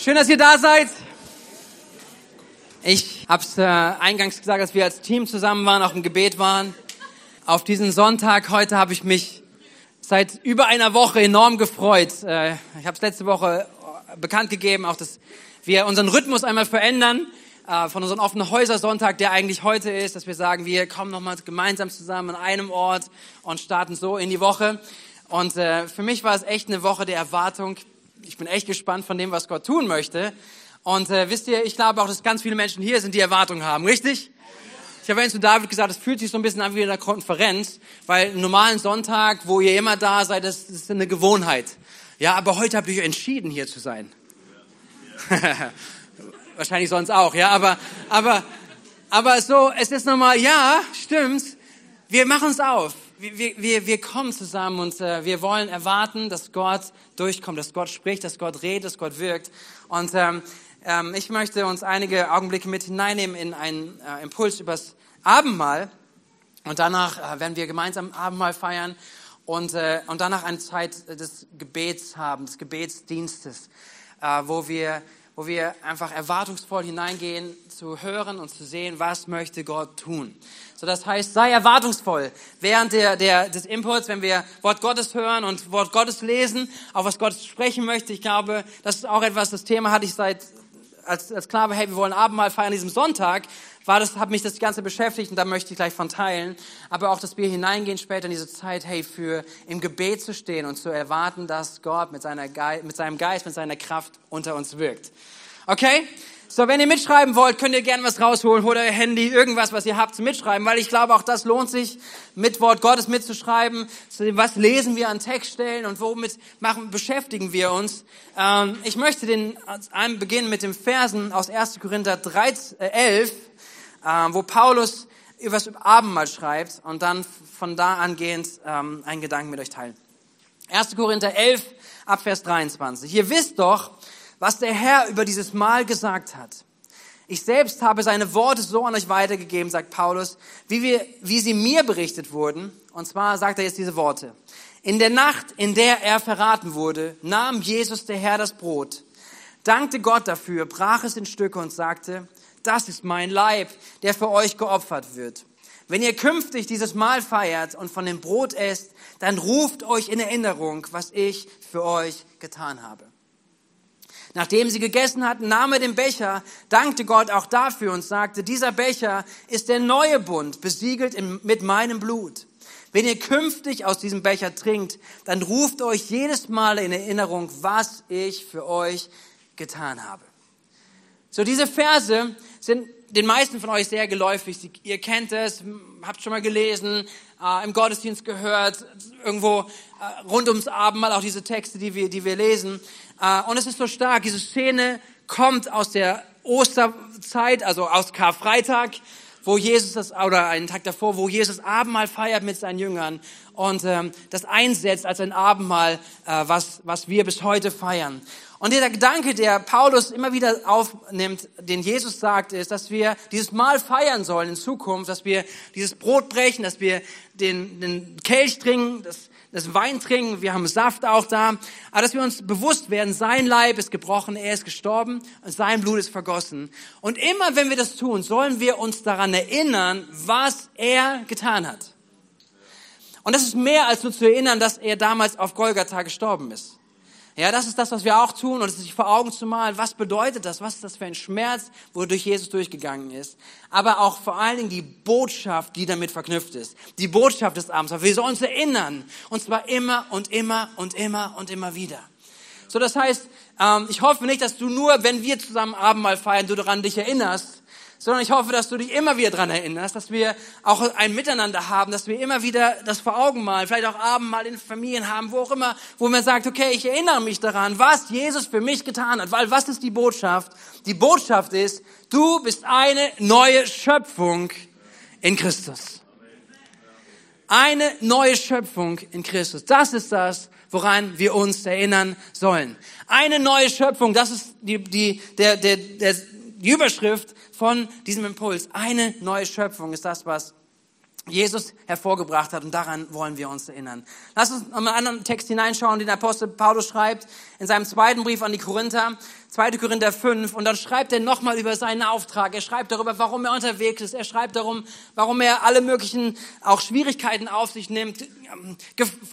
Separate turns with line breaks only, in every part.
Schön, dass ihr da seid. Ich habe es äh, eingangs gesagt, dass wir als Team zusammen waren, auch im Gebet waren. Auf diesen Sonntag heute habe ich mich seit über einer Woche enorm gefreut. Äh, ich habe es letzte Woche äh, bekannt gegeben, auch dass wir unseren Rhythmus einmal verändern äh, von unserem offenen Häuser-Sonntag, der eigentlich heute ist, dass wir sagen, wir kommen nochmal gemeinsam zusammen an einem Ort und starten so in die Woche. Und äh, für mich war es echt eine Woche der Erwartung. Ich bin echt gespannt von dem, was Gott tun möchte. Und äh, wisst ihr, ich glaube auch, dass ganz viele Menschen hier sind, die Erwartungen haben, richtig? Ich habe zu David gesagt, es fühlt sich so ein bisschen an wie in einer Konferenz, weil einen normalen Sonntag, wo ihr immer da seid, das, ist eine Gewohnheit. Ja, aber heute habt ihr euch entschieden, hier zu sein. Wahrscheinlich sonst auch, ja, aber, aber, aber so, es ist nochmal, ja, stimmt, wir machen es auf wir, wir, wir kommen zusammen und äh, wir wollen erwarten, dass Gott durchkommt, dass Gott spricht, dass Gott redet, dass Gott wirkt. Und ähm, ähm, ich möchte uns einige Augenblicke mit hineinnehmen in einen äh, Impuls übers Abendmahl. Und danach äh, werden wir gemeinsam Abendmahl feiern und, äh, und danach eine Zeit des Gebets haben, des Gebetsdienstes, äh, wo wir wo wir einfach erwartungsvoll hineingehen, zu hören und zu sehen, was möchte Gott tun. So, das heißt, sei erwartungsvoll während der, der, des Inputs, wenn wir Wort Gottes hören und Wort Gottes lesen, auch was Gott sprechen möchte. Ich glaube, das ist auch etwas, das Thema hatte ich seit, als, als klar war, hey, wir wollen Abendmahl feiern diesem Sonntag, war das, hat mich das Ganze beschäftigt und da möchte ich gleich von teilen. Aber auch, dass wir hineingehen später in diese Zeit, hey, für im Gebet zu stehen und zu erwarten, dass Gott mit, seiner Geist, mit seinem Geist, mit seiner Kraft unter uns wirkt. Okay? So, wenn ihr mitschreiben wollt, könnt ihr gerne was rausholen, holt euer Handy, irgendwas, was ihr habt, zum Mitschreiben, weil ich glaube, auch das lohnt sich, mit Wort Gottes mitzuschreiben. Was lesen wir an Textstellen und womit machen, beschäftigen wir uns? Ähm, ich möchte den einem beginnen mit dem Versen aus 1. Korinther 13, äh, 11, äh, wo Paulus über das Abendmahl schreibt und dann von da angehend ähm, einen Gedanken mit euch teilen. 1. Korinther 11, ab Vers 23. Ihr wisst doch, was der Herr über dieses Mal gesagt hat. Ich selbst habe seine Worte so an euch weitergegeben, sagt Paulus, wie, wir, wie sie mir berichtet wurden. Und zwar sagt er jetzt diese Worte. In der Nacht, in der er verraten wurde, nahm Jesus der Herr das Brot, dankte Gott dafür, brach es in Stücke und sagte, das ist mein Leib, der für euch geopfert wird. Wenn ihr künftig dieses Mahl feiert und von dem Brot esst, dann ruft euch in Erinnerung, was ich für euch getan habe. Nachdem sie gegessen hatten, nahm er den Becher, dankte Gott auch dafür und sagte, dieser Becher ist der neue Bund, besiegelt mit meinem Blut. Wenn ihr künftig aus diesem Becher trinkt, dann ruft euch jedes Mal in Erinnerung, was ich für euch getan habe. So, diese Verse sind den meisten von euch sehr geläufig. Ihr kennt es, habt schon mal gelesen, äh, im Gottesdienst gehört, irgendwo äh, rund ums Abendmahl auch diese Texte, die wir, die wir lesen. Äh, und es ist so stark. Diese Szene kommt aus der Osterzeit, also aus Karfreitag, wo Jesus das, oder einen Tag davor, wo Jesus Abendmahl feiert mit seinen Jüngern und ähm, das einsetzt als ein Abendmahl, äh, was, was wir bis heute feiern. Und der Gedanke, der Paulus immer wieder aufnimmt, den Jesus sagt, ist, dass wir dieses Mahl feiern sollen in Zukunft, dass wir dieses Brot brechen, dass wir den, den Kelch trinken, das, das Wein trinken, wir haben Saft auch da, aber dass wir uns bewusst werden, sein Leib ist gebrochen, er ist gestorben sein Blut ist vergossen. Und immer wenn wir das tun, sollen wir uns daran erinnern, was er getan hat. Und das ist mehr als nur zu erinnern, dass er damals auf Golgatha gestorben ist. Ja, das ist das, was wir auch tun und es sich vor Augen zu malen. Was bedeutet das? Was ist das für ein Schmerz, wodurch Jesus durchgegangen ist? Aber auch vor allen Dingen die Botschaft, die damit verknüpft ist. Die Botschaft des Abends. Wir sollen uns erinnern. Und zwar immer und immer und immer und immer wieder. So, das heißt, ähm, ich hoffe nicht, dass du nur, wenn wir zusammen Abendmahl feiern, du daran dich erinnerst, sondern ich hoffe, dass du dich immer wieder dran erinnerst, dass wir auch ein Miteinander haben, dass wir immer wieder das vor Augen malen, vielleicht auch Abendmahl in Familien haben, wo auch immer, wo man sagt, okay, ich erinnere mich daran, was Jesus für mich getan hat, weil was ist die Botschaft? Die Botschaft ist, du bist eine neue Schöpfung in Christus. Eine neue Schöpfung in Christus. Das ist das, woran wir uns erinnern sollen. Eine neue Schöpfung, das ist die, die, der, der, der, die Überschrift von diesem Impuls. Eine neue Schöpfung ist das, was Jesus hervorgebracht hat und daran wollen wir uns erinnern. Lass uns noch mal einen anderen Text hineinschauen, den Apostel Paulus schreibt in seinem zweiten Brief an die Korinther, 2. Korinther 5 und dann schreibt er nochmal über seinen Auftrag. Er schreibt darüber, warum er unterwegs ist. Er schreibt darum, warum er alle möglichen auch Schwierigkeiten auf sich nimmt,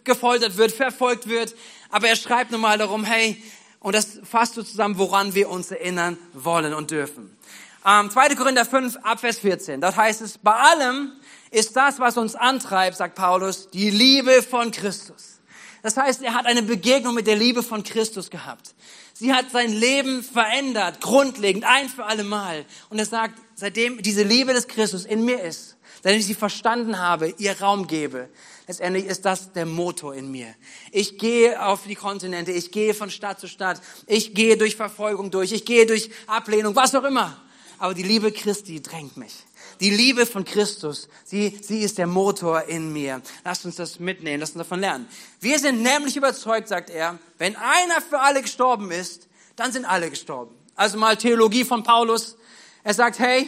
gefoltert wird, verfolgt wird. Aber er schreibt nochmal darum, hey, und das fasst so zusammen, woran wir uns erinnern wollen und dürfen. Ähm, 2. Korinther 5, Abvers 14. Dort heißt es, bei allem, ist das, was uns antreibt, sagt Paulus, die Liebe von Christus. Das heißt, er hat eine Begegnung mit der Liebe von Christus gehabt. Sie hat sein Leben verändert, grundlegend, ein für alle Mal. Und er sagt, seitdem diese Liebe des Christus in mir ist, seitdem ich sie verstanden habe, ihr Raum gebe, letztendlich ist das der Motor in mir. Ich gehe auf die Kontinente, ich gehe von Stadt zu Stadt, ich gehe durch Verfolgung durch, ich gehe durch Ablehnung, was auch immer. Aber die Liebe Christi drängt mich. Die Liebe von Christus, sie, sie ist der Motor in mir. Lasst uns das mitnehmen, lasst uns davon lernen. Wir sind nämlich überzeugt, sagt er, wenn einer für alle gestorben ist, dann sind alle gestorben. Also mal Theologie von Paulus. Er sagt, hey,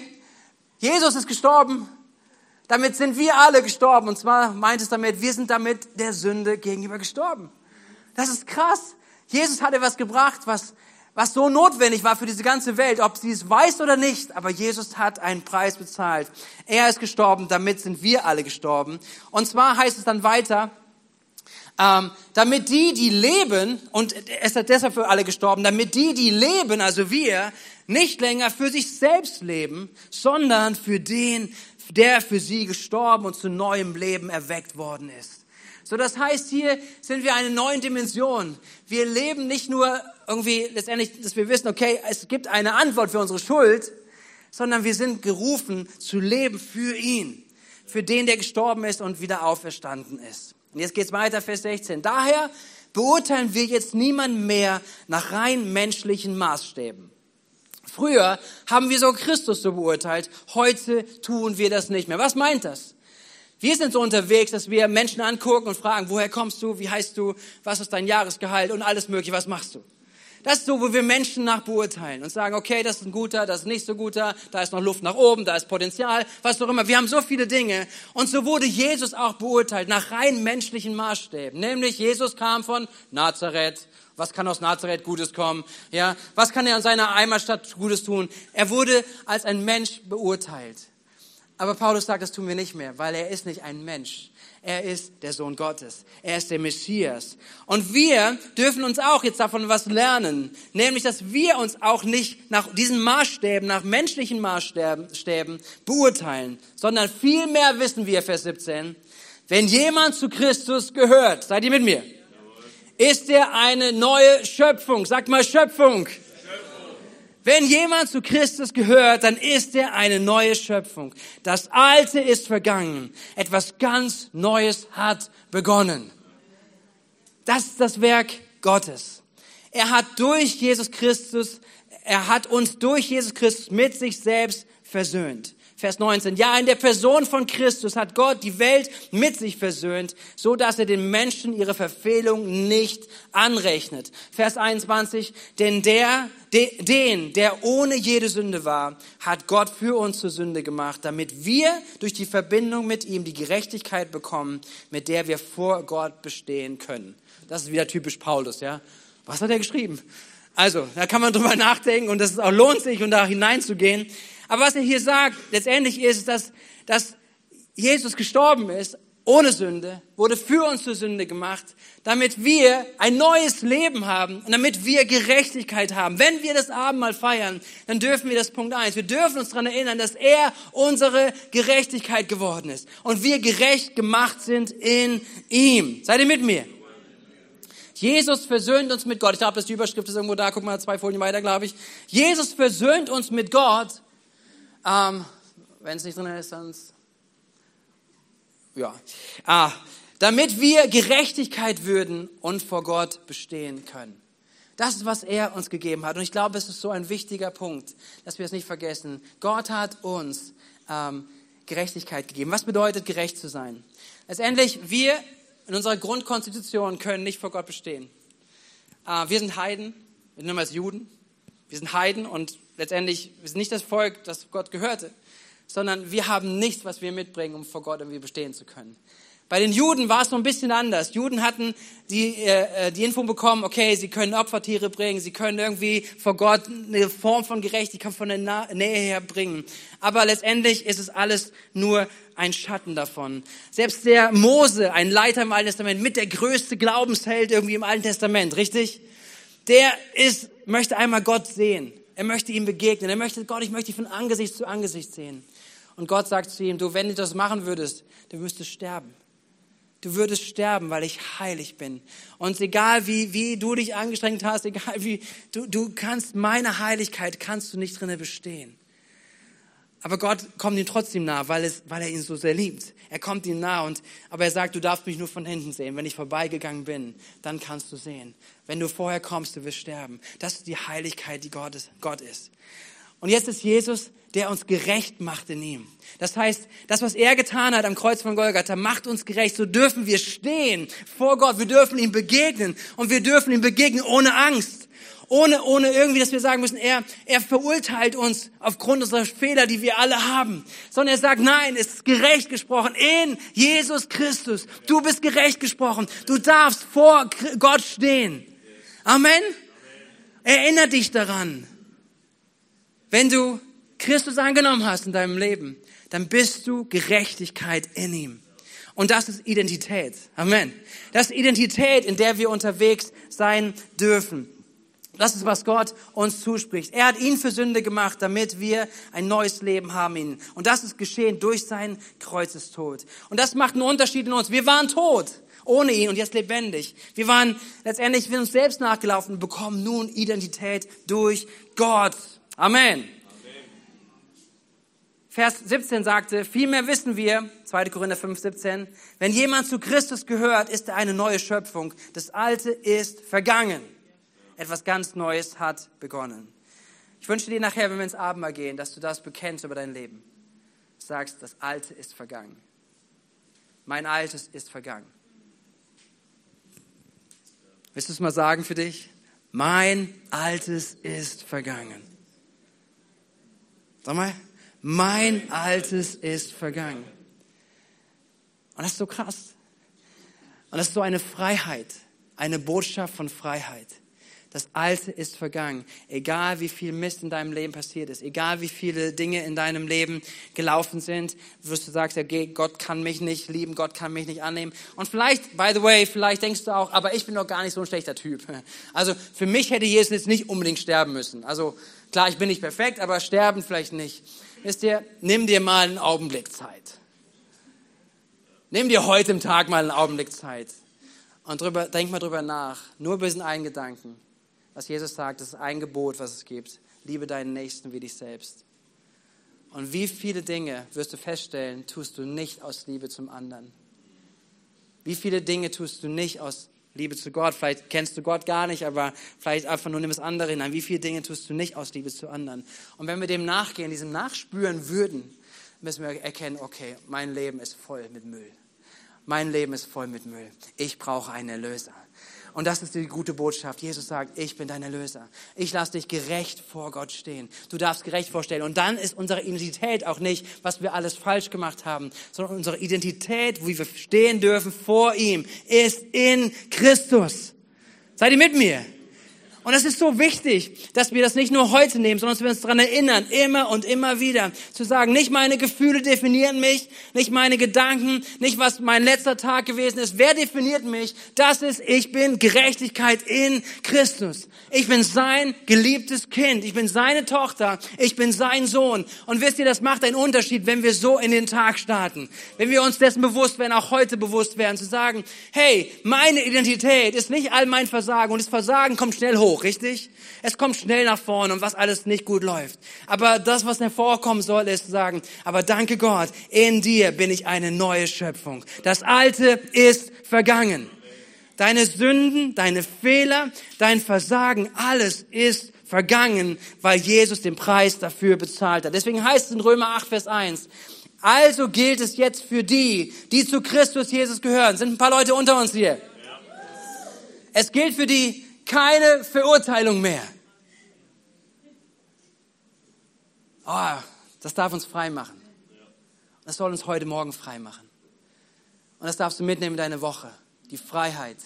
Jesus ist gestorben, damit sind wir alle gestorben. Und zwar meint es damit, wir sind damit der Sünde gegenüber gestorben. Das ist krass. Jesus hat etwas gebracht, was was so notwendig war für diese ganze Welt, ob sie es weiß oder nicht, aber Jesus hat einen Preis bezahlt. Er ist gestorben, damit sind wir alle gestorben. Und zwar heißt es dann weiter, ähm, damit die, die leben, und er ist deshalb für alle gestorben, damit die, die leben, also wir, nicht länger für sich selbst leben, sondern für den, der für sie gestorben und zu neuem Leben erweckt worden ist. So, das heißt, hier sind wir eine neue Dimension. Wir leben nicht nur irgendwie letztendlich, dass wir wissen, okay, es gibt eine Antwort für unsere Schuld, sondern wir sind gerufen zu leben für ihn, für den, der gestorben ist und wieder auferstanden ist. Und jetzt geht's weiter, Vers 16. Daher beurteilen wir jetzt niemanden mehr nach rein menschlichen Maßstäben. Früher haben wir so Christus so beurteilt, heute tun wir das nicht mehr. Was meint das? Wir sind so unterwegs, dass wir Menschen angucken und fragen, woher kommst du, wie heißt du, was ist dein Jahresgehalt und alles mögliche, was machst du? Das ist so, wo wir Menschen nach beurteilen und sagen, okay, das ist ein guter, das ist nicht so guter, da ist noch Luft nach oben, da ist Potenzial, was auch immer. Wir haben so viele Dinge. Und so wurde Jesus auch beurteilt nach rein menschlichen Maßstäben. Nämlich Jesus kam von Nazareth. Was kann aus Nazareth Gutes kommen? Ja, was kann er an seiner Eimerstadt Gutes tun? Er wurde als ein Mensch beurteilt. Aber Paulus sagt, das tun wir nicht mehr, weil er ist nicht ein Mensch. Er ist der Sohn Gottes. Er ist der Messias. Und wir dürfen uns auch jetzt davon was lernen. Nämlich, dass wir uns auch nicht nach diesen Maßstäben, nach menschlichen Maßstäben beurteilen, sondern vielmehr wissen wir, Vers 17, wenn jemand zu Christus gehört, seid ihr mit mir? Ist er eine neue Schöpfung? Sagt mal Schöpfung. Wenn jemand zu Christus gehört, dann ist er eine neue Schöpfung. Das Alte ist vergangen. Etwas ganz Neues hat begonnen. Das ist das Werk Gottes. Er hat durch Jesus Christus, er hat uns durch Jesus Christus mit sich selbst versöhnt. Vers 19. Ja, in der Person von Christus hat Gott die Welt mit sich versöhnt, so dass er den Menschen ihre Verfehlung nicht anrechnet. Vers 21. Denn der, de, den, der ohne jede Sünde war, hat Gott für uns zur Sünde gemacht, damit wir durch die Verbindung mit ihm die Gerechtigkeit bekommen, mit der wir vor Gott bestehen können. Das ist wieder typisch Paulus, ja. Was hat er geschrieben? Also, da kann man drüber nachdenken und es auch lohnt sich, um da hineinzugehen. Aber was er hier sagt, letztendlich ist, dass, dass Jesus gestorben ist, ohne Sünde, wurde für uns zur Sünde gemacht, damit wir ein neues Leben haben und damit wir Gerechtigkeit haben. Wenn wir das Abendmahl feiern, dann dürfen wir das Punkt eins. Wir dürfen uns daran erinnern, dass er unsere Gerechtigkeit geworden ist und wir gerecht gemacht sind in ihm. Seid ihr mit mir? Jesus versöhnt uns mit Gott. Ich glaube, das die Überschrift ist irgendwo da. Guck mal, zwei Folien weiter, glaube ich. Jesus versöhnt uns mit Gott ähm, Wenn es nicht drin ist, dann ja. Ah, damit wir Gerechtigkeit würden und vor Gott bestehen können. Das ist, was er uns gegeben hat. Und ich glaube, es ist so ein wichtiger Punkt, dass wir es nicht vergessen. Gott hat uns ähm, Gerechtigkeit gegeben. Was bedeutet, gerecht zu sein? Letztendlich, wir in unserer Grundkonstitution können nicht vor Gott bestehen. Äh, wir sind Heiden, wir sind als Juden. Wir sind Heiden und letztendlich, wir sind nicht das Volk, das Gott gehörte. sondern wir haben nichts, was wir mitbringen, um vor Gott irgendwie bestehen zu können. Bei den Juden war es so ein bisschen anders. Juden hatten die, äh, die Info bekommen, okay, sie können Opfertiere bringen, sie können irgendwie vor Gott eine Form von Gerechtigkeit von der Nähe her bringen. Aber letztendlich ist es alles nur ein Schatten davon. Selbst der Mose, ein Leiter im Alten Testament, mit der größte Glaubensheld irgendwie im Alten Testament, richtig? Der ist, möchte einmal Gott sehen. Er möchte ihm begegnen. Er möchte, Gott, ich möchte dich von Angesicht zu Angesicht sehen. Und Gott sagt zu ihm, du, wenn du das machen würdest, du müsstest sterben. Du würdest sterben, weil ich heilig bin. Und egal wie, wie du dich angestrengt hast, egal wie, du, du kannst, meine Heiligkeit kannst du nicht drinnen bestehen. Aber Gott kommt ihm trotzdem nah, weil, es, weil er ihn so sehr liebt. Er kommt ihm nah und, aber er sagt, du darfst mich nur von hinten sehen. Wenn ich vorbeigegangen bin, dann kannst du sehen. Wenn du vorher kommst, du wirst sterben. Das ist die Heiligkeit, die Gott ist. Gott ist. Und jetzt ist Jesus, der uns gerecht macht in ihm. Das heißt, das, was er getan hat am Kreuz von Golgatha, macht uns gerecht. So dürfen wir stehen vor Gott. Wir dürfen ihm begegnen. Und wir dürfen ihm begegnen ohne Angst. Ohne, ohne irgendwie, dass wir sagen müssen, er, er verurteilt uns aufgrund unserer Fehler, die wir alle haben. Sondern er sagt, nein, es ist gerecht gesprochen in Jesus Christus. Du bist gerecht gesprochen. Du darfst vor Gott stehen. Amen. Erinner dich daran. Wenn du Christus angenommen hast in deinem Leben, dann bist du Gerechtigkeit in ihm. Und das ist Identität. Amen. Das ist Identität, in der wir unterwegs sein dürfen. Das ist, was Gott uns zuspricht. Er hat ihn für Sünde gemacht, damit wir ein neues Leben haben in Und das ist geschehen durch seinen Kreuzestod. Und das macht einen Unterschied in uns. Wir waren tot ohne ihn und jetzt lebendig. Wir waren letztendlich wir uns selbst nachgelaufen und bekommen nun Identität durch Gott. Amen. Vers 17 sagte, vielmehr wissen wir, 2. Korinther 5, 17, wenn jemand zu Christus gehört, ist er eine neue Schöpfung. Das Alte ist vergangen. Etwas ganz Neues hat begonnen. Ich wünsche dir nachher, wenn wir ins Abendmahl gehen, dass du das bekennst über dein Leben. Sagst, das Alte ist vergangen. Mein Altes ist vergangen. Willst du es mal sagen für dich? Mein Altes ist vergangen. Sag mal, mein Altes ist vergangen. Und das ist so krass. Und das ist so eine Freiheit, eine Botschaft von Freiheit. Das Alte ist vergangen. Egal wie viel Mist in deinem Leben passiert ist, egal wie viele Dinge in deinem Leben gelaufen sind, wirst du sagst, ja, Gott kann mich nicht lieben, Gott kann mich nicht annehmen. Und vielleicht, by the way, vielleicht denkst du auch, aber ich bin doch gar nicht so ein schlechter Typ. Also für mich hätte Jesus jetzt nicht unbedingt sterben müssen. Also klar, ich bin nicht perfekt, aber sterben vielleicht nicht. Wisst ihr, nimm dir mal einen Augenblick Zeit. Nimm dir heute im Tag mal einen Augenblick Zeit und drüber, denk mal drüber nach. Nur über diesen einen Gedanken. Was Jesus sagt, das ist ein Gebot, was es gibt. Liebe deinen Nächsten wie dich selbst. Und wie viele Dinge wirst du feststellen, tust du nicht aus Liebe zum anderen? Wie viele Dinge tust du nicht aus Liebe zu Gott. Vielleicht kennst du Gott gar nicht, aber vielleicht einfach nur nimm das andere hinein. Wie viele Dinge tust du nicht aus Liebe zu anderen? Und wenn wir dem nachgehen, diesem nachspüren würden, müssen wir erkennen, okay, mein Leben ist voll mit Müll. Mein Leben ist voll mit Müll. Ich brauche einen Erlöser. Und das ist die gute Botschaft. Jesus sagt, ich bin dein Erlöser. Ich lasse dich gerecht vor Gott stehen. Du darfst gerecht vorstellen. Und dann ist unsere Identität auch nicht, was wir alles falsch gemacht haben, sondern unsere Identität, wie wir stehen dürfen vor ihm, ist in Christus. Seid ihr mit mir? Und es ist so wichtig, dass wir das nicht nur heute nehmen, sondern dass wir uns daran erinnern, immer und immer wieder zu sagen, nicht meine Gefühle definieren mich, nicht meine Gedanken, nicht was mein letzter Tag gewesen ist. Wer definiert mich? Das ist, ich bin Gerechtigkeit in Christus. Ich bin sein geliebtes Kind. Ich bin seine Tochter. Ich bin sein Sohn. Und wisst ihr, das macht einen Unterschied, wenn wir so in den Tag starten. Wenn wir uns dessen bewusst werden, auch heute bewusst werden, zu sagen, hey, meine Identität ist nicht all mein Versagen und das Versagen kommt schnell hoch hoch, richtig? Es kommt schnell nach vorne und was alles nicht gut läuft. Aber das, was hervorkommen soll, ist zu sagen, aber danke Gott, in dir bin ich eine neue Schöpfung. Das Alte ist vergangen. Deine Sünden, deine Fehler, dein Versagen, alles ist vergangen, weil Jesus den Preis dafür bezahlt hat. Deswegen heißt es in Römer 8, Vers 1, also gilt es jetzt für die, die zu Christus Jesus gehören. Sind ein paar Leute unter uns hier? Es gilt für die, keine Verurteilung mehr. Oh, das darf uns frei machen. Das soll uns heute Morgen frei machen. Und das darfst du mitnehmen in deine Woche. Die Freiheit,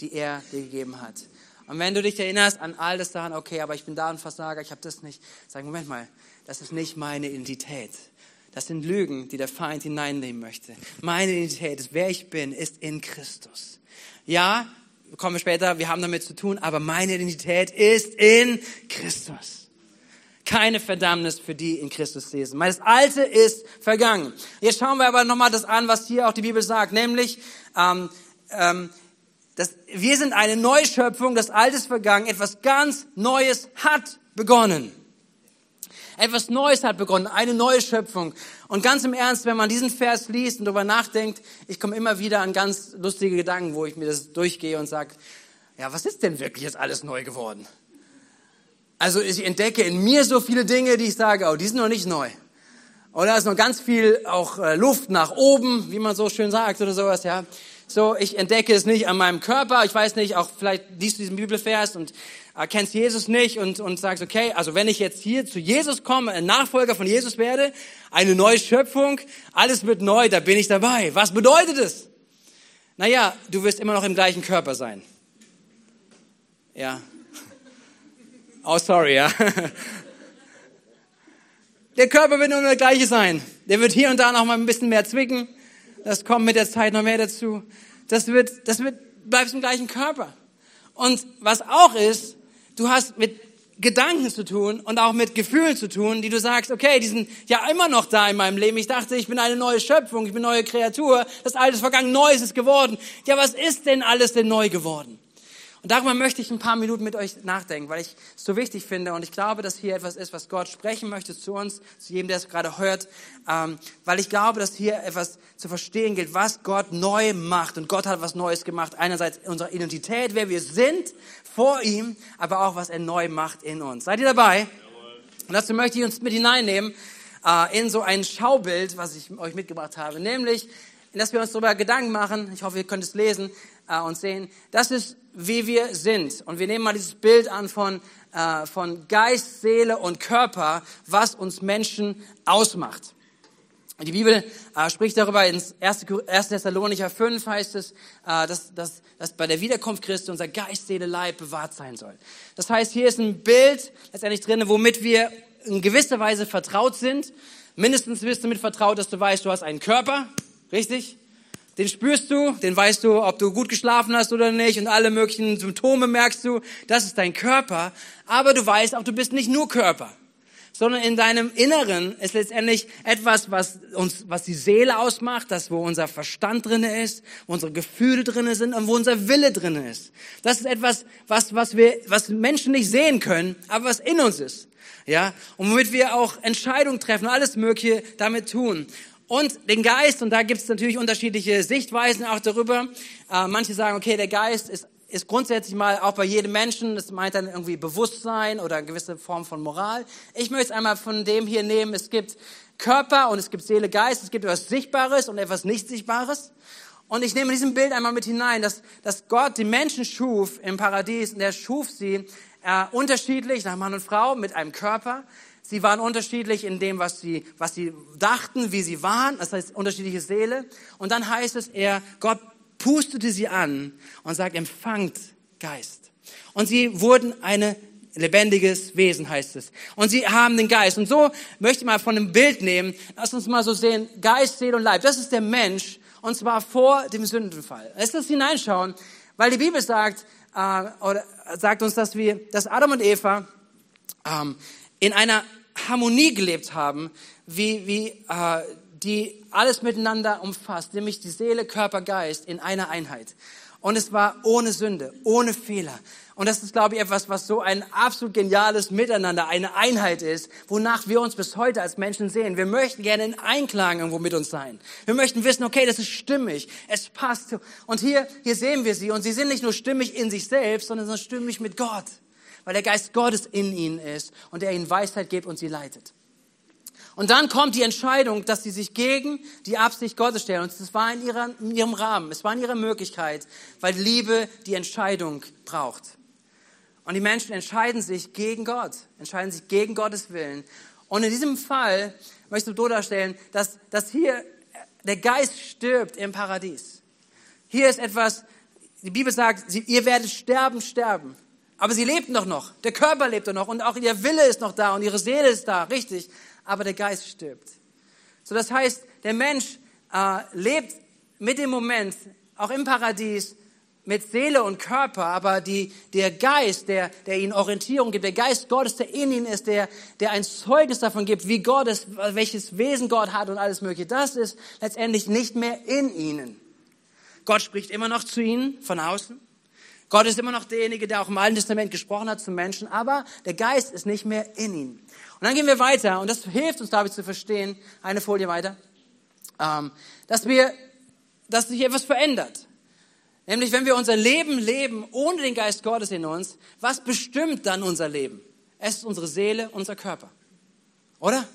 die er dir gegeben hat. Und wenn du dich erinnerst an all das daran, okay, aber ich bin da ein Versager, ich habe das nicht, sag, Moment mal, das ist nicht meine Identität. Das sind Lügen, die der Feind hineinnehmen möchte. Meine Identität ist, wer ich bin, ist in Christus. Ja, kommen wir später, wir haben damit zu tun, aber meine Identität ist in Christus. Keine Verdammnis für die in Christus lesen. Das Alte ist vergangen. Jetzt schauen wir aber nochmal das an, was hier auch die Bibel sagt, nämlich, ähm, ähm, dass wir sind eine Neuschöpfung, das Alte ist vergangen, etwas ganz Neues hat begonnen. Etwas Neues hat begonnen, eine neue Schöpfung. Und ganz im Ernst, wenn man diesen Vers liest und darüber nachdenkt, ich komme immer wieder an ganz lustige Gedanken, wo ich mir das durchgehe und sage, ja, was ist denn wirklich jetzt alles neu geworden? Also ich entdecke in mir so viele Dinge, die ich sage, oh, die sind noch nicht neu. Oder ist noch ganz viel auch äh, Luft nach oben, wie man so schön sagt oder sowas, ja. So, ich entdecke es nicht an meinem Körper. Ich weiß nicht, auch vielleicht liest du diesen Bibelvers und erkennst Jesus nicht und, und sagst, okay, also wenn ich jetzt hier zu Jesus komme, ein Nachfolger von Jesus werde, eine neue Schöpfung, alles wird neu, da bin ich dabei. Was bedeutet es? Naja, du wirst immer noch im gleichen Körper sein. Ja. Oh, sorry, ja. Der Körper wird nur der gleiche sein. Der wird hier und da noch mal ein bisschen mehr zwicken. Das kommt mit der Zeit noch mehr dazu. Das wird, das wird, bleibst im gleichen Körper. Und was auch ist, du hast mit Gedanken zu tun und auch mit Gefühlen zu tun, die du sagst, okay, die sind ja immer noch da in meinem Leben. Ich dachte, ich bin eine neue Schöpfung, ich bin eine neue Kreatur, das Alte ist vergangen, Neues ist geworden. Ja, was ist denn alles denn neu geworden? Und darüber möchte ich ein paar Minuten mit euch nachdenken, weil ich es so wichtig finde und ich glaube, dass hier etwas ist, was Gott sprechen möchte zu uns, zu jedem, der es gerade hört, ähm, weil ich glaube, dass hier etwas zu verstehen gilt, was Gott neu macht. Und Gott hat was Neues gemacht. Einerseits unsere Identität, wer wir sind vor ihm, aber auch was er neu macht in uns. Seid ihr dabei? Und dazu möchte ich uns mit hineinnehmen äh, in so ein Schaubild, was ich euch mitgebracht habe, nämlich, dass wir uns darüber Gedanken machen. Ich hoffe, ihr könnt es lesen und sehen. Das ist wie wir sind. Und wir nehmen mal dieses Bild an von, äh, von Geist, Seele und Körper, was uns Menschen ausmacht. Die Bibel äh, spricht darüber, in 1. 1. Thessalonicher 5 heißt es, äh, dass, dass, dass bei der Wiederkunft Christi unser Geist, Seele, Leib bewahrt sein soll. Das heißt, hier ist ein Bild letztendlich drin, womit wir in gewisser Weise vertraut sind. Mindestens bist du damit vertraut, dass du weißt, du hast einen Körper, richtig? Den spürst du, den weißt du, ob du gut geschlafen hast oder nicht und alle möglichen Symptome merkst du. Das ist dein Körper. Aber du weißt auch, du bist nicht nur Körper, sondern in deinem Inneren ist letztendlich etwas, was uns, was die Seele ausmacht, das wo unser Verstand drinne ist, wo unsere Gefühle drinne sind und wo unser Wille drinne ist. Das ist etwas, was, was wir, was Menschen nicht sehen können, aber was in uns ist. Ja, und womit wir auch Entscheidungen treffen, alles Mögliche damit tun und den Geist, und da gibt es natürlich unterschiedliche Sichtweisen auch darüber. Äh, manche sagen, okay, der Geist ist, ist grundsätzlich mal auch bei jedem Menschen, das meint dann irgendwie Bewusstsein oder eine gewisse Form von Moral. Ich möchte es einmal von dem hier nehmen, es gibt Körper und es gibt Seele, Geist, es gibt etwas Sichtbares und etwas Nicht Sichtbares. Und ich nehme in diesem Bild einmal mit hinein, dass, dass Gott die Menschen schuf im Paradies und er schuf sie äh, unterschiedlich nach Mann und Frau mit einem Körper. Sie waren unterschiedlich in dem, was sie, was sie dachten, wie sie waren. Das heißt, unterschiedliche Seele. Und dann heißt es, er, Gott pustete sie an und sagt, empfangt Geist. Und sie wurden eine lebendiges Wesen heißt es. Und sie haben den Geist. Und so möchte ich mal von einem Bild nehmen. Lass uns mal so sehen. Geist, Seele und Leib. Das ist der Mensch. Und zwar vor dem Sündenfall. Lass uns hineinschauen. Weil die Bibel sagt, äh, oder sagt uns, dass wir, dass Adam und Eva ähm, in einer Harmonie gelebt haben, wie, wie äh, die alles miteinander umfasst, nämlich die Seele, Körper, Geist in einer Einheit. Und es war ohne Sünde, ohne Fehler. Und das ist, glaube ich, etwas, was so ein absolut geniales Miteinander, eine Einheit ist, wonach wir uns bis heute als Menschen sehen. Wir möchten gerne in Einklang irgendwo mit uns sein. Wir möchten wissen, okay, das ist stimmig, es passt. Und hier, hier sehen wir sie. Und sie sind nicht nur stimmig in sich selbst, sondern sind stimmig mit Gott weil der Geist Gottes in ihnen ist und er ihnen Weisheit gibt und sie leitet. Und dann kommt die Entscheidung, dass sie sich gegen die Absicht Gottes stellen. Und das war in, ihrer, in ihrem Rahmen, es war in ihrer Möglichkeit, weil Liebe die Entscheidung braucht. Und die Menschen entscheiden sich gegen Gott, entscheiden sich gegen Gottes Willen. Und in diesem Fall möchte ich so darstellen, dass, dass hier der Geist stirbt im Paradies. Hier ist etwas, die Bibel sagt, ihr werdet sterben, sterben. Aber sie lebten doch noch. Der Körper lebt doch noch und auch ihr Wille ist noch da und ihre Seele ist da, richtig. Aber der Geist stirbt. So, das heißt, der Mensch äh, lebt mit dem Moment, auch im Paradies, mit Seele und Körper, aber die, der Geist, der, der ihnen Orientierung gibt, der Geist Gottes, der in ihnen ist, der, der ein Zeugnis davon gibt, wie Gott ist, welches Wesen Gott hat und alles Mögliche, das ist letztendlich nicht mehr in ihnen. Gott spricht immer noch zu ihnen von außen. Gott ist immer noch derjenige, der auch im Alten Testament gesprochen hat zu Menschen, aber der Geist ist nicht mehr in ihnen. Und dann gehen wir weiter, und das hilft uns, glaube zu verstehen, eine Folie weiter, ähm, dass wir, dass sich etwas verändert. Nämlich, wenn wir unser Leben leben ohne den Geist Gottes in uns, was bestimmt dann unser Leben? Es ist unsere Seele, unser Körper. Oder?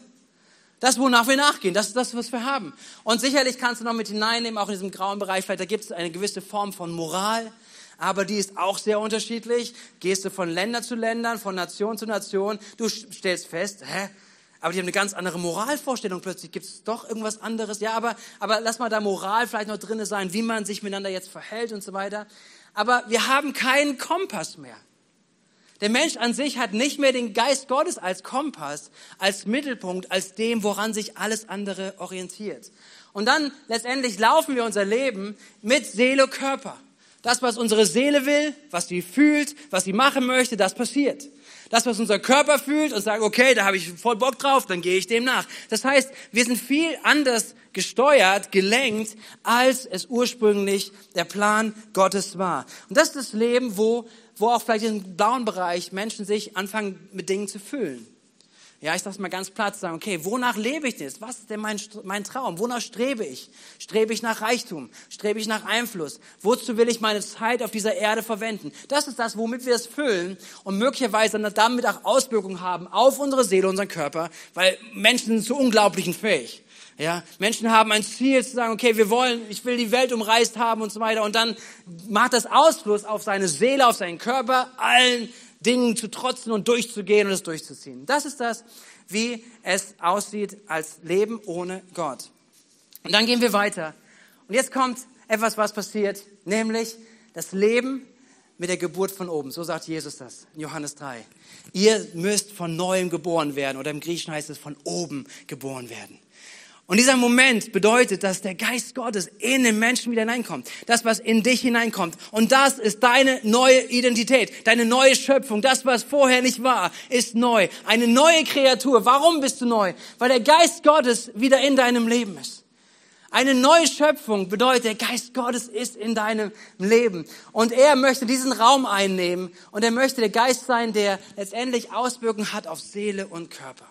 Das, wonach wir nachgehen, das ist das, was wir haben. Und sicherlich kannst du noch mit hineinnehmen, auch in diesem grauen Bereich, vielleicht da gibt es eine gewisse Form von Moral, aber die ist auch sehr unterschiedlich. Gehst du von Länder zu Ländern, von Nation zu Nation, du stellst fest, hä, aber die haben eine ganz andere Moralvorstellung. Plötzlich gibt es doch irgendwas anderes. Ja, aber, aber lass mal da Moral vielleicht noch drinne sein, wie man sich miteinander jetzt verhält und so weiter. Aber wir haben keinen Kompass mehr. Der Mensch an sich hat nicht mehr den Geist Gottes als Kompass, als Mittelpunkt, als dem, woran sich alles andere orientiert. Und dann letztendlich laufen wir unser Leben mit Seele, Körper. Das, was unsere Seele will, was sie fühlt, was sie machen möchte, das passiert. Das, was unser Körper fühlt und sagt, okay, da habe ich voll Bock drauf, dann gehe ich dem nach. Das heißt, wir sind viel anders gesteuert, gelenkt, als es ursprünglich der Plan Gottes war. Und das ist das Leben, wo, wo auch vielleicht im blauen Bereich Menschen sich anfangen, mit Dingen zu füllen. Ja, ich sag's mal ganz platt, sagen, okay, wonach lebe ich denn? Was ist denn mein, mein Traum? Wonach strebe ich? Strebe ich nach Reichtum? Strebe ich nach Einfluss? Wozu will ich meine Zeit auf dieser Erde verwenden? Das ist das, womit wir es füllen und möglicherweise damit auch Auswirkungen haben auf unsere Seele, unseren Körper, weil Menschen sind zu unglaublichen fähig. Ja, Menschen haben ein Ziel zu sagen, okay, wir wollen, ich will die Welt umreist haben und so weiter. Und dann macht das Ausfluss auf seine Seele, auf seinen Körper, allen Dingen zu trotzen und durchzugehen und es durchzuziehen. Das ist das, wie es aussieht als Leben ohne Gott. Und dann gehen wir weiter. Und jetzt kommt etwas, was passiert, nämlich das Leben mit der Geburt von oben. So sagt Jesus das in Johannes 3. Ihr müsst von neuem geboren werden oder im Griechischen heißt es von oben geboren werden. Und dieser Moment bedeutet, dass der Geist Gottes in den Menschen wieder hineinkommt. Das, was in dich hineinkommt. Und das ist deine neue Identität, deine neue Schöpfung. Das, was vorher nicht war, ist neu. Eine neue Kreatur. Warum bist du neu? Weil der Geist Gottes wieder in deinem Leben ist. Eine neue Schöpfung bedeutet, der Geist Gottes ist in deinem Leben. Und er möchte diesen Raum einnehmen. Und er möchte der Geist sein, der letztendlich Auswirkungen hat auf Seele und Körper.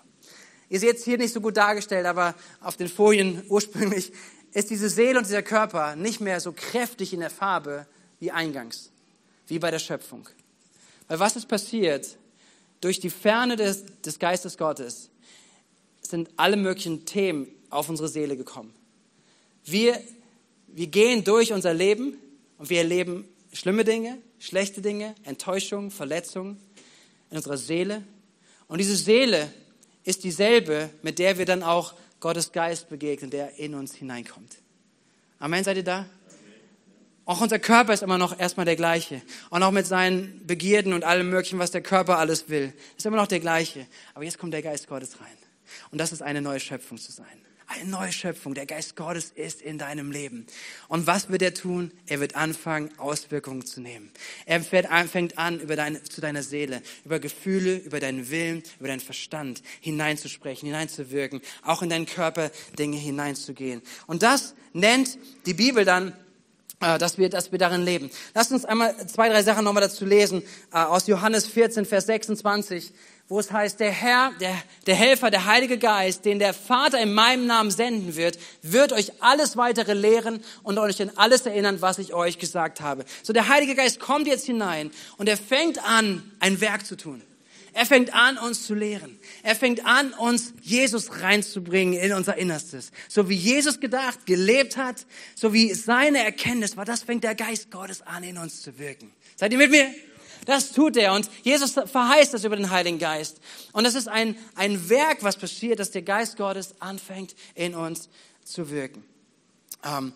Ihr seht es hier nicht so gut dargestellt, aber auf den Folien ursprünglich ist diese Seele und dieser Körper nicht mehr so kräftig in der Farbe wie eingangs, wie bei der Schöpfung. Weil was ist passiert? Durch die Ferne des, des Geistes Gottes sind alle möglichen Themen auf unsere Seele gekommen. Wir, wir gehen durch unser Leben und wir erleben schlimme Dinge, schlechte Dinge, Enttäuschungen, Verletzungen in unserer Seele. Und diese Seele ist dieselbe, mit der wir dann auch Gottes Geist begegnen, der in uns hineinkommt. Amen, seid ihr da? Auch unser Körper ist immer noch erstmal der gleiche. Und auch mit seinen Begierden und allem Möglichen, was der Körper alles will, ist immer noch der gleiche. Aber jetzt kommt der Geist Gottes rein. Und das ist eine neue Schöpfung zu sein. Eine neue Schöpfung. Der Geist Gottes ist in deinem Leben. Und was wird er tun? Er wird anfangen, Auswirkungen zu nehmen. Er fängt an, über deine, zu deiner Seele, über Gefühle, über deinen Willen, über deinen Verstand hineinzusprechen, hineinzuwirken, auch in deinen Körper Dinge hineinzugehen. Und das nennt die Bibel dann äh, dass wir, dass wir darin leben. Lasst uns einmal zwei, drei Sachen nochmal dazu lesen, äh, aus Johannes 14, Vers 26 wo es heißt, der Herr, der, der Helfer, der Heilige Geist, den der Vater in meinem Namen senden wird, wird euch alles weitere lehren und euch an alles erinnern, was ich euch gesagt habe. So der Heilige Geist kommt jetzt hinein und er fängt an, ein Werk zu tun. Er fängt an, uns zu lehren. Er fängt an, uns Jesus reinzubringen in unser Innerstes. So wie Jesus gedacht, gelebt hat, so wie seine Erkenntnis war, das fängt der Geist Gottes an, in uns zu wirken. Seid ihr mit mir? Das tut er. Und Jesus verheißt das über den Heiligen Geist. Und das ist ein, ein Werk, was passiert, dass der Geist Gottes anfängt, in uns zu wirken. Ähm,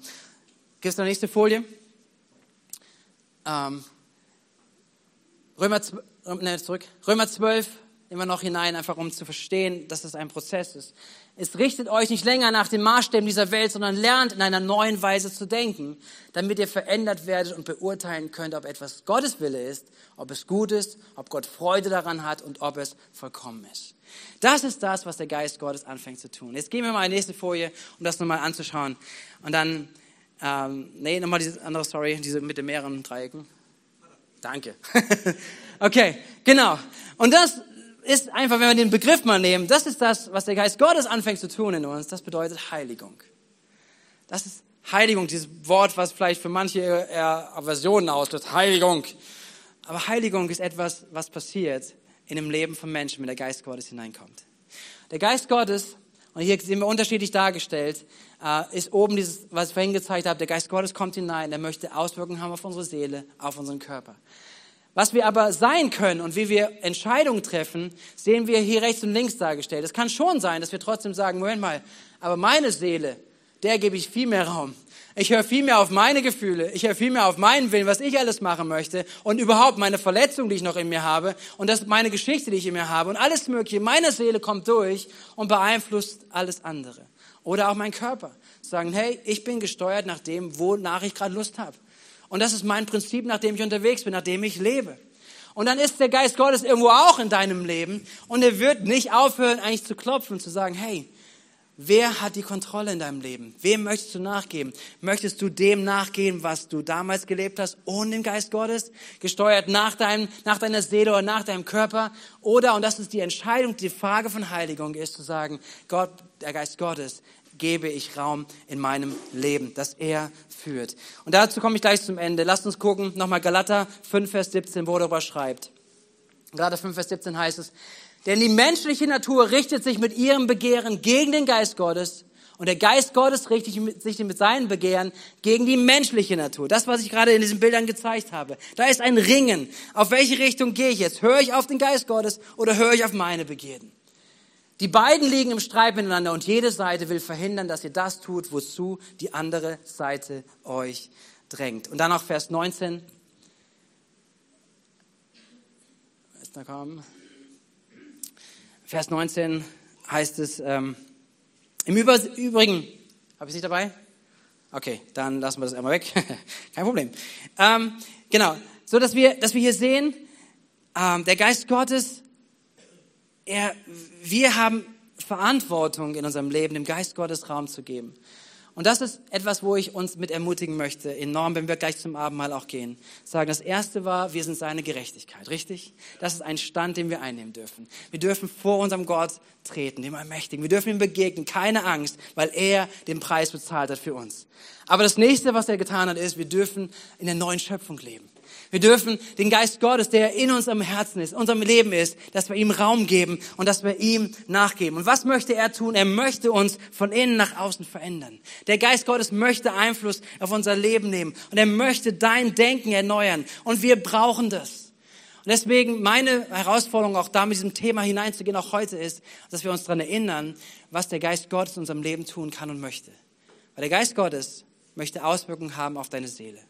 Gibt es noch nächste Folie? Ähm, Römer, ne, zurück. Römer 12, immer noch hinein, einfach um zu verstehen, dass es ein Prozess ist. Es richtet euch nicht länger nach den Maßstäben dieser Welt, sondern lernt in einer neuen Weise zu denken, damit ihr verändert werdet und beurteilen könnt, ob etwas Gottes Wille ist, ob es gut ist, ob Gott Freude daran hat und ob es vollkommen ist. Das ist das, was der Geist Gottes anfängt zu tun. Jetzt gehen wir mal in die nächste Folie, um das nochmal anzuschauen. Und dann, ähm, nee, nochmal diese andere Story, diese mit den mehreren Dreiecken. Danke. okay, genau. Und das ist einfach, wenn wir den Begriff mal nehmen, das ist das, was der Geist Gottes anfängt zu tun in uns. Das bedeutet Heiligung. Das ist Heiligung, dieses Wort, was vielleicht für manche eher Aversionen auslöst. Heiligung. Aber Heiligung ist etwas, was passiert in dem Leben von Menschen, wenn der Geist Gottes hineinkommt. Der Geist Gottes, und hier sind wir unterschiedlich dargestellt, äh, ist oben dieses, was ich vorhin gezeigt habe, der Geist Gottes kommt hinein, er möchte Auswirkungen haben auf unsere Seele, auf unseren Körper. Was wir aber sein können und wie wir Entscheidungen treffen, sehen wir hier rechts und links dargestellt. Es kann schon sein, dass wir trotzdem sagen, Moment mal, aber meine Seele, der gebe ich viel mehr Raum. Ich höre viel mehr auf meine Gefühle. Ich höre viel mehr auf meinen Willen, was ich alles machen möchte und überhaupt meine Verletzung, die ich noch in mir habe und das meine Geschichte, die ich in mir habe und alles Mögliche. Meine Seele kommt durch und beeinflusst alles andere. Oder auch mein Körper. Sagen, hey, ich bin gesteuert nach dem, wonach ich gerade Lust habe. Und das ist mein Prinzip, nach dem ich unterwegs bin, nach dem ich lebe. Und dann ist der Geist Gottes irgendwo auch in deinem Leben und er wird nicht aufhören, eigentlich zu klopfen und zu sagen, hey, wer hat die Kontrolle in deinem Leben? Wem möchtest du nachgeben? Möchtest du dem nachgehen, was du damals gelebt hast, ohne den Geist Gottes? Gesteuert nach, deinem, nach deiner Seele oder nach deinem Körper? Oder, und das ist die Entscheidung, die Frage von Heiligung ist, zu sagen, Gott, der Geist Gottes, gebe ich Raum in meinem Leben, dass er führt. Und dazu komme ich gleich zum Ende. Lasst uns gucken, nochmal Galater 5, Vers 17, wo darüber schreibt. Galater 5, Vers 17 heißt es, denn die menschliche Natur richtet sich mit ihrem Begehren gegen den Geist Gottes und der Geist Gottes richtet sich mit seinen Begehren gegen die menschliche Natur. Das, was ich gerade in diesen Bildern gezeigt habe. Da ist ein Ringen. Auf welche Richtung gehe ich jetzt? Höre ich auf den Geist Gottes oder höre ich auf meine Begierden? Die beiden liegen im Streit miteinander und jede Seite will verhindern, dass ihr das tut, wozu die andere Seite euch drängt. Und dann noch Vers 19. Vers 19 heißt es, ähm, im Übrigen, habe ich es nicht dabei? Okay, dann lassen wir das einmal weg. Kein Problem. Ähm, genau, so dass wir, dass wir hier sehen, ähm, der Geist Gottes er, wir haben Verantwortung in unserem Leben, dem Geist Gottes Raum zu geben. Und das ist etwas, wo ich uns mit ermutigen möchte, enorm, wenn wir gleich zum Abendmahl auch gehen. Sagen, das erste war, wir sind seine Gerechtigkeit, richtig? Das ist ein Stand, den wir einnehmen dürfen. Wir dürfen vor unserem Gott treten, dem Allmächtigen. Wir dürfen ihm begegnen, keine Angst, weil er den Preis bezahlt hat für uns. Aber das nächste, was er getan hat, ist, wir dürfen in der neuen Schöpfung leben. Wir dürfen den Geist Gottes, der in unserem Herzen ist, unserem Leben ist, dass wir ihm Raum geben und dass wir ihm nachgeben. Und was möchte er tun? Er möchte uns von innen nach außen verändern. Der Geist Gottes möchte Einfluss auf unser Leben nehmen und er möchte dein Denken erneuern. Und wir brauchen das. Und deswegen meine Herausforderung auch da mit diesem Thema hineinzugehen, auch heute ist, dass wir uns daran erinnern, was der Geist Gottes in unserem Leben tun kann und möchte. Weil der Geist Gottes möchte Auswirkungen haben auf deine Seele.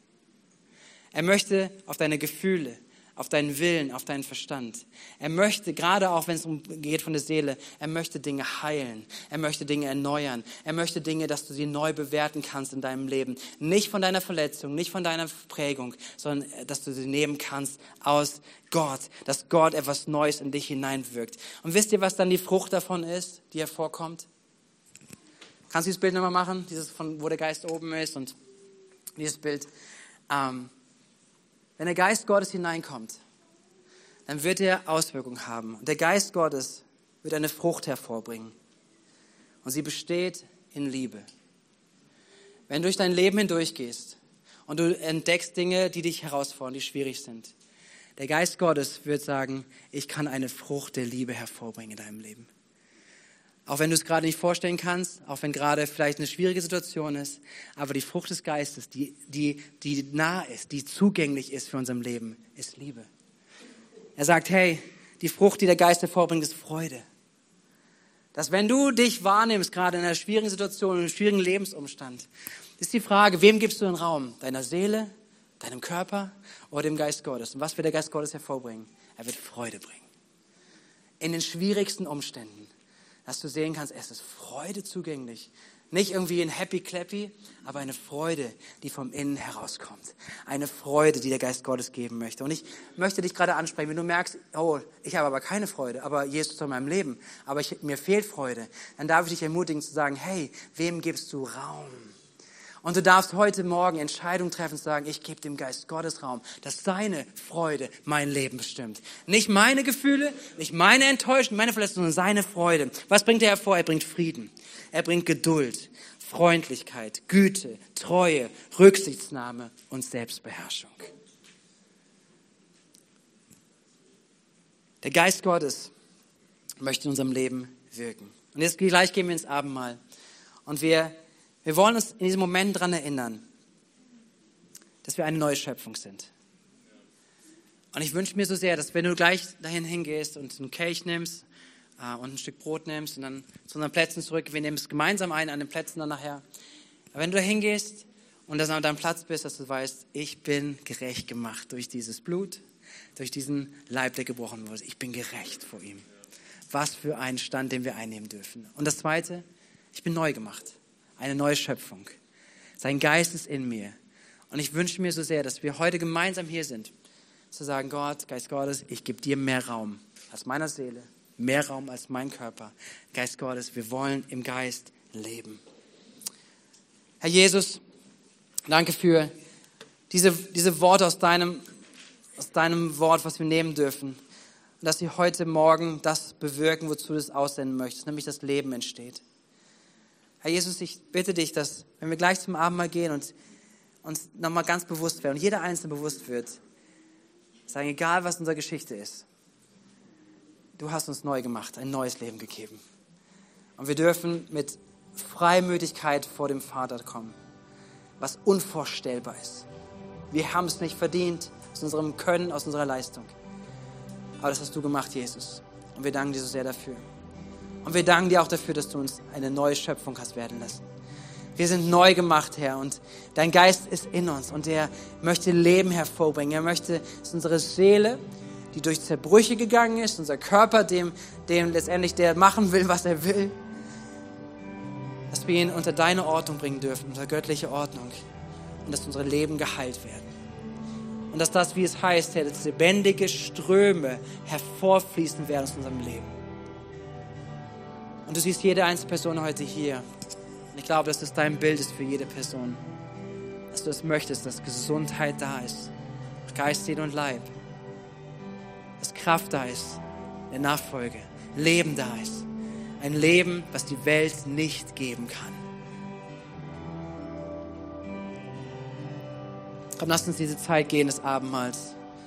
Er möchte auf deine Gefühle, auf deinen Willen, auf deinen Verstand. Er möchte, gerade auch wenn es um geht von der Seele, er möchte Dinge heilen. Er möchte Dinge erneuern. Er möchte Dinge, dass du sie neu bewerten kannst in deinem Leben. Nicht von deiner Verletzung, nicht von deiner Prägung, sondern äh, dass du sie nehmen kannst aus Gott. Dass Gott etwas Neues in dich hineinwirkt. Und wisst ihr, was dann die Frucht davon ist, die hervorkommt? Kannst du dieses Bild nochmal machen? Dieses von, wo der Geist oben ist und dieses Bild. Ähm, wenn der Geist Gottes hineinkommt, dann wird er Auswirkungen haben. Und der Geist Gottes wird eine Frucht hervorbringen. Und sie besteht in Liebe. Wenn du durch dein Leben hindurchgehst und du entdeckst Dinge, die dich herausfordern, die schwierig sind, der Geist Gottes wird sagen, ich kann eine Frucht der Liebe hervorbringen in deinem Leben. Auch wenn du es gerade nicht vorstellen kannst, auch wenn gerade vielleicht eine schwierige Situation ist, aber die Frucht des Geistes, die, die, die nah ist, die zugänglich ist für unserem Leben, ist Liebe. Er sagt, hey, die Frucht, die der Geist hervorbringt, ist Freude. Dass wenn du dich wahrnimmst, gerade in einer schwierigen Situation, in einem schwierigen Lebensumstand, ist die Frage, wem gibst du den Raum? Deiner Seele, deinem Körper oder dem Geist Gottes? Und was wird der Geist Gottes hervorbringen? Er wird Freude bringen. In den schwierigsten Umständen, dass du sehen kannst, es ist Freude zugänglich. Nicht irgendwie ein Happy Clappy, aber eine Freude, die vom Innen herauskommt. Eine Freude, die der Geist Gottes geben möchte. Und ich möchte dich gerade ansprechen, wenn du merkst, oh, ich habe aber keine Freude, aber Jesus ist in meinem Leben, aber ich, mir fehlt Freude, dann darf ich dich ermutigen zu sagen, hey, wem gibst du Raum? Und du darfst heute Morgen Entscheidungen treffen und sagen, ich gebe dem Geist Gottes Raum, dass seine Freude mein Leben bestimmt. Nicht meine Gefühle, nicht meine Enttäuschung, meine Verletzung, sondern seine Freude. Was bringt er hervor? Er bringt Frieden. Er bringt Geduld, Freundlichkeit, Güte, Treue, Rücksichtsnahme und Selbstbeherrschung. Der Geist Gottes möchte in unserem Leben wirken. Und jetzt gleich gehen wir ins Abendmahl. Und wir wir wollen uns in diesem Moment daran erinnern, dass wir eine neue Schöpfung sind. Und ich wünsche mir so sehr, dass wenn du gleich dahin hingehst und einen Kelch nimmst äh, und ein Stück Brot nimmst und dann zu unseren Plätzen zurück, wir nehmen es gemeinsam ein an den Plätzen dann nachher. Aber wenn du da hingehst und dass an deinem Platz bist, dass du weißt, ich bin gerecht gemacht durch dieses Blut, durch diesen Leib, der gebrochen wurde. Ich bin gerecht vor ihm. Was für ein Stand, den wir einnehmen dürfen. Und das Zweite, ich bin neu gemacht eine neue Schöpfung. Sein Geist ist in mir. Und ich wünsche mir so sehr, dass wir heute gemeinsam hier sind, zu sagen, Gott, Geist Gottes, ich gebe dir mehr Raum als meiner Seele, mehr Raum als mein Körper. Geist Gottes, wir wollen im Geist leben. Herr Jesus, danke für diese, diese Worte aus deinem, aus deinem Wort, was wir nehmen dürfen. Und dass sie heute Morgen das bewirken, wozu du es aussenden möchtest, nämlich das Leben entsteht. Herr Jesus, ich bitte dich, dass, wenn wir gleich zum Abendmahl gehen und uns nochmal ganz bewusst werden und jeder Einzelne bewusst wird, sagen, egal was unsere Geschichte ist, du hast uns neu gemacht, ein neues Leben gegeben. Und wir dürfen mit Freimütigkeit vor dem Vater kommen, was unvorstellbar ist. Wir haben es nicht verdient aus unserem Können, aus unserer Leistung. Aber das hast du gemacht, Jesus. Und wir danken dir so sehr dafür. Und wir danken dir auch dafür, dass du uns eine neue Schöpfung hast werden lassen. Wir sind neu gemacht, Herr, und dein Geist ist in uns und er möchte Leben hervorbringen. Er möchte, dass unsere Seele, die durch Zerbrüche gegangen ist, unser Körper, dem, dem letztendlich der machen will, was er will, dass wir ihn unter deine Ordnung bringen dürfen, unter göttliche Ordnung und dass unsere Leben geheilt werden. Und dass das, wie es heißt, Herr, dass lebendige Ströme hervorfließen werden aus unserem Leben. Und du siehst jede einzelne Person heute hier. Und ich glaube, dass das dein Bild ist für jede Person. Dass du es möchtest, dass Gesundheit da ist. Geist, Seele und Leib. Dass Kraft da ist. Der Nachfolge. Leben da ist. Ein Leben, was die Welt nicht geben kann. Komm, lass uns diese Zeit gehen des Abendmahls.